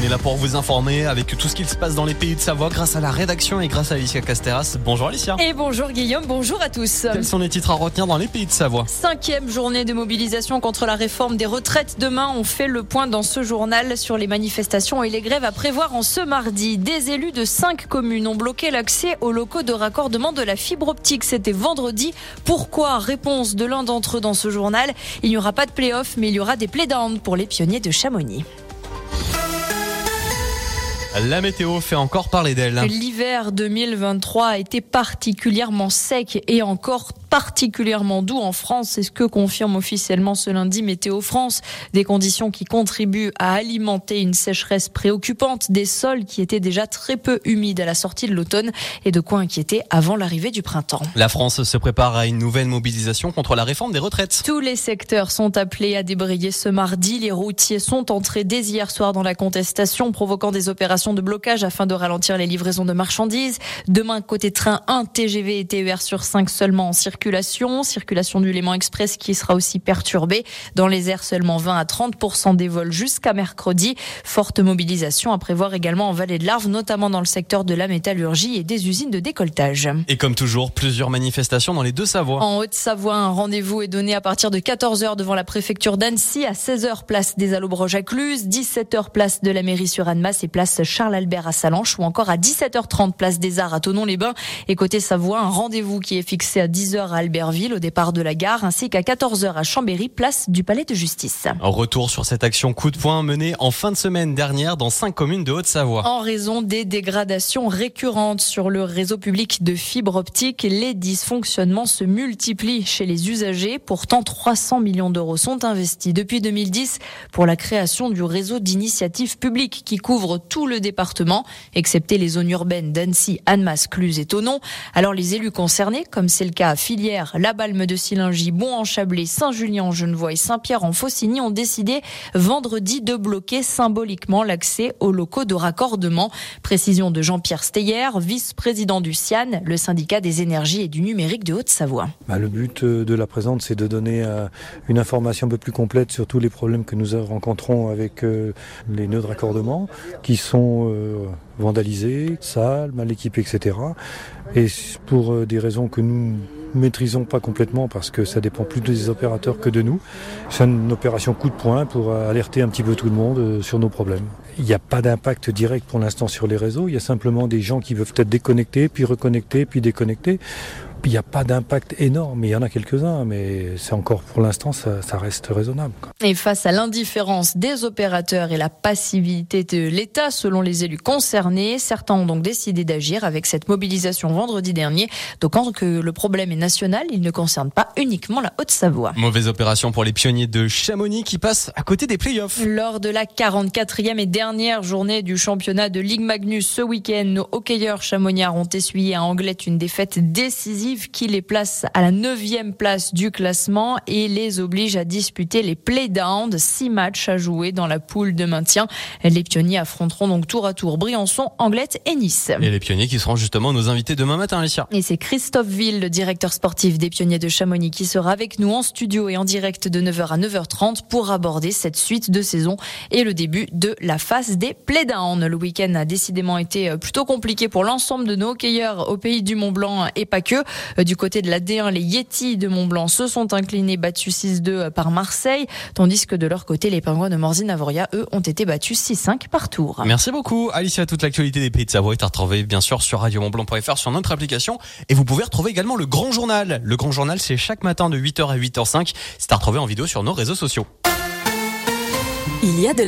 On est là pour vous informer avec tout ce qui se passe dans les pays de Savoie grâce à la rédaction et grâce à Alicia Casteras. Bonjour Alicia. Et bonjour Guillaume, bonjour à tous. Quels sont les titres à retenir dans les pays de Savoie? Cinquième journée de mobilisation contre la réforme des retraites. Demain, on fait le point dans ce journal sur les manifestations et les grèves à prévoir en ce mardi. Des élus de cinq communes ont bloqué l'accès aux locaux de raccordement de la fibre optique. C'était vendredi. Pourquoi? Réponse de l'un d'entre eux dans ce journal. Il n'y aura pas de play-off, mais il y aura des play-down pour les pionniers de Chamonix. La météo fait encore parler d'elle. L'hiver 2023 a été particulièrement sec et encore particulièrement doux en France. C'est ce que confirme officiellement ce lundi Météo France. Des conditions qui contribuent à alimenter une sécheresse préoccupante des sols qui étaient déjà très peu humides à la sortie de l'automne et de quoi inquiéter avant l'arrivée du printemps. La France se prépare à une nouvelle mobilisation contre la réforme des retraites. Tous les secteurs sont appelés à débrayer ce mardi. Les routiers sont entrés dès hier soir dans la contestation, provoquant des opérations de blocage afin de ralentir les livraisons de marchandises. Demain, côté train, un TGV et TER sur 5 seulement en circulation circulation. Circulation du Léman Express qui sera aussi perturbée. Dans les airs, seulement 20 à 30 des vols jusqu'à mercredi. Forte mobilisation à prévoir également en vallée de l'Arve, notamment dans le secteur de la métallurgie et des usines de décolletage. Et comme toujours, plusieurs manifestations dans les deux Savoies. En Haute-Savoie, un rendez-vous est donné à partir de 14h devant la préfecture d'Annecy, à 16h place des Allobroges à Cluse, 17h place de la mairie sur Annemasse et place Charles-Albert à Salanches ou encore à 17h30 place des Arts à Tonon-les-Bains. Et côté Savoie, un rendez-vous qui est fixé à 10h à Albertville au départ de la gare ainsi qu'à 14h à Chambéry, place du Palais de Justice. Retour sur cette action coup de poing menée en fin de semaine dernière dans cinq communes de Haute-Savoie. En raison des dégradations récurrentes sur le réseau public de fibre optique, les dysfonctionnements se multiplient chez les usagers. Pourtant, 300 millions d'euros sont investis depuis 2010 pour la création du réseau d'initiatives publiques qui couvre tout le département, excepté les zones urbaines d'Annecy, Annemasse, Cluse et Tonon. Alors les élus concernés, comme c'est le cas à Filière, la Balme de Silingy, Bon-en-Chablais, Saint-Julien-en-Genevois et Saint-Pierre-en-Faucigny ont décidé vendredi de bloquer symboliquement l'accès aux locaux de raccordement. Précision de Jean-Pierre Steyer, vice-président du CIAN, le syndicat des énergies et du numérique de Haute-Savoie. Bah, le but euh, de la présente, c'est de donner euh, une information un peu plus complète sur tous les problèmes que nous rencontrons avec euh, les nœuds de raccordement qui sont vandalisés, sales, mal équipés, etc. Et pour des raisons que nous maîtrisons pas complètement parce que ça dépend plus des opérateurs que de nous. C'est une opération coup de poing pour alerter un petit peu tout le monde euh, sur nos problèmes. Il n'y a pas d'impact direct pour l'instant sur les réseaux. Il y a simplement des gens qui peuvent être déconnectés, puis reconnecter, puis déconnecter. Il n'y a pas d'impact énorme, il y en a quelques-uns, mais c'est encore pour l'instant, ça, ça, reste raisonnable. Et face à l'indifférence des opérateurs et la passivité de l'État, selon les élus concernés, certains ont donc décidé d'agir avec cette mobilisation vendredi dernier. Donc, quand que le problème est national, il ne concerne pas uniquement la Haute-Savoie. Mauvaise opération pour les pionniers de Chamonix qui passent à côté des playoffs. Lors de la 44e et dernière journée du championnat de Ligue Magnus ce week-end, nos hockeyeurs chamonniards ont essuyé à Anglette une défaite décisive qui les place à la neuvième place du classement et les oblige à disputer les playdowns. Six matchs à jouer dans la poule de maintien. Les pionniers affronteront donc tour à tour Briançon, Anglette et Nice. Et les pionniers qui seront justement nos invités demain matin, Alicia. Et c'est Christophe Ville, le directeur sportif des pionniers de Chamonix, qui sera avec nous en studio et en direct de 9h à 9h30 pour aborder cette suite de saison et le début de la phase des playdowns. Le week-end a décidément été plutôt compliqué pour l'ensemble de nos hockeyeurs au pays du Mont Blanc et pas que. Euh, du côté de la D1, les Yeti de Mont-Blanc se sont inclinés, battus 6-2 euh, par Marseille, tandis que de leur côté, les Pingouins de Morzine-Avoria, eux, ont été battus 6-5 par tour. Merci beaucoup, Alicia. Toute l'actualité des pays de Savoie est à retrouver, bien sûr, sur radiomontblanc.fr, sur notre application. Et vous pouvez retrouver également le Grand Journal. Le Grand Journal, c'est chaque matin de 8h à 8h05. C'est à retrouver en vidéo sur nos réseaux sociaux. Il y a de